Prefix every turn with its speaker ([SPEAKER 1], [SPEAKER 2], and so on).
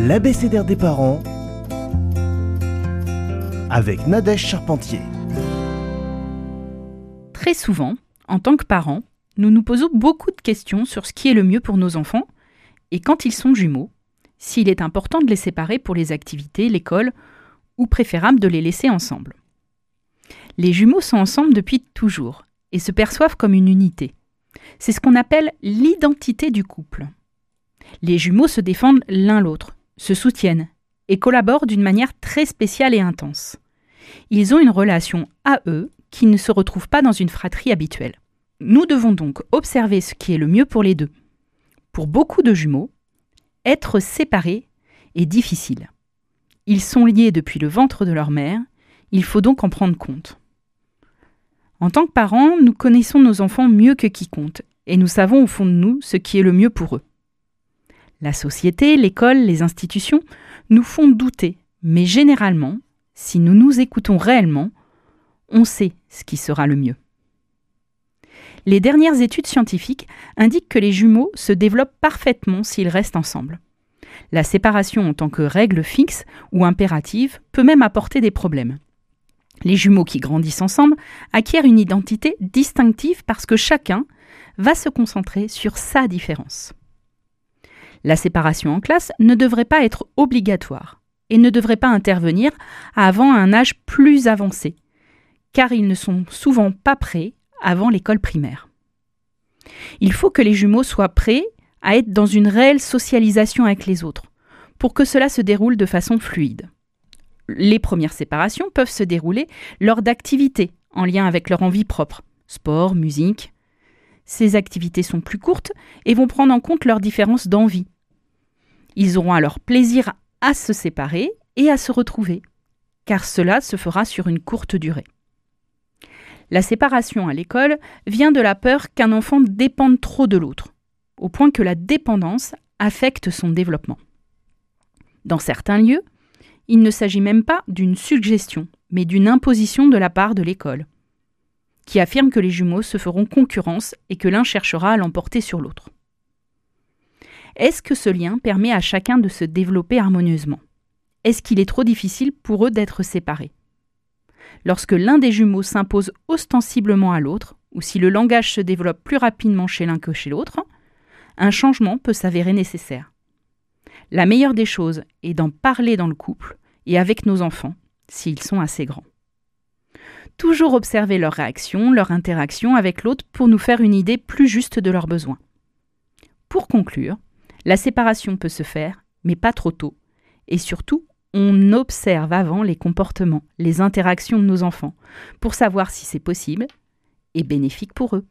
[SPEAKER 1] l'abécédaire des parents avec Nadège Charpentier.
[SPEAKER 2] Très souvent, en tant que parents, nous nous posons beaucoup de questions sur ce qui est le mieux pour nos enfants et quand ils sont jumeaux, s'il est important de les séparer pour les activités, l'école ou préférable de les laisser ensemble. Les jumeaux sont ensemble depuis toujours et se perçoivent comme une unité. C'est ce qu'on appelle l'identité du couple. Les jumeaux se défendent l'un l'autre, se soutiennent et collaborent d'une manière très spéciale et intense. Ils ont une relation à eux qui ne se retrouve pas dans une fratrie habituelle. Nous devons donc observer ce qui est le mieux pour les deux. Pour beaucoup de jumeaux, être séparés est difficile. Ils sont liés depuis le ventre de leur mère, il faut donc en prendre compte. En tant que parents, nous connaissons nos enfants mieux que quiconque, et nous savons au fond de nous ce qui est le mieux pour eux. La société, l'école, les institutions nous font douter, mais généralement, si nous nous écoutons réellement, on sait ce qui sera le mieux. Les dernières études scientifiques indiquent que les jumeaux se développent parfaitement s'ils restent ensemble. La séparation en tant que règle fixe ou impérative peut même apporter des problèmes. Les jumeaux qui grandissent ensemble acquièrent une identité distinctive parce que chacun va se concentrer sur sa différence. La séparation en classe ne devrait pas être obligatoire et ne devrait pas intervenir avant un âge plus avancé, car ils ne sont souvent pas prêts avant l'école primaire. Il faut que les jumeaux soient prêts à être dans une réelle socialisation avec les autres, pour que cela se déroule de façon fluide. Les premières séparations peuvent se dérouler lors d'activités en lien avec leur envie propre, sport, musique. Ces activités sont plus courtes et vont prendre en compte leurs différences d'envie. Ils auront alors plaisir à se séparer et à se retrouver, car cela se fera sur une courte durée. La séparation à l'école vient de la peur qu'un enfant dépende trop de l'autre, au point que la dépendance affecte son développement. Dans certains lieux, il ne s'agit même pas d'une suggestion, mais d'une imposition de la part de l'école, qui affirme que les jumeaux se feront concurrence et que l'un cherchera à l'emporter sur l'autre. Est-ce que ce lien permet à chacun de se développer harmonieusement? Est-ce qu'il est trop difficile pour eux d'être séparés? Lorsque l'un des jumeaux s'impose ostensiblement à l'autre, ou si le langage se développe plus rapidement chez l'un que chez l'autre, un changement peut s'avérer nécessaire. La meilleure des choses est d'en parler dans le couple et avec nos enfants, s'ils sont assez grands. Toujours observer leurs réactions, leur interaction avec l'autre pour nous faire une idée plus juste de leurs besoins. Pour conclure, la séparation peut se faire, mais pas trop tôt, et surtout on observe avant les comportements, les interactions de nos enfants, pour savoir si c'est possible et bénéfique pour eux.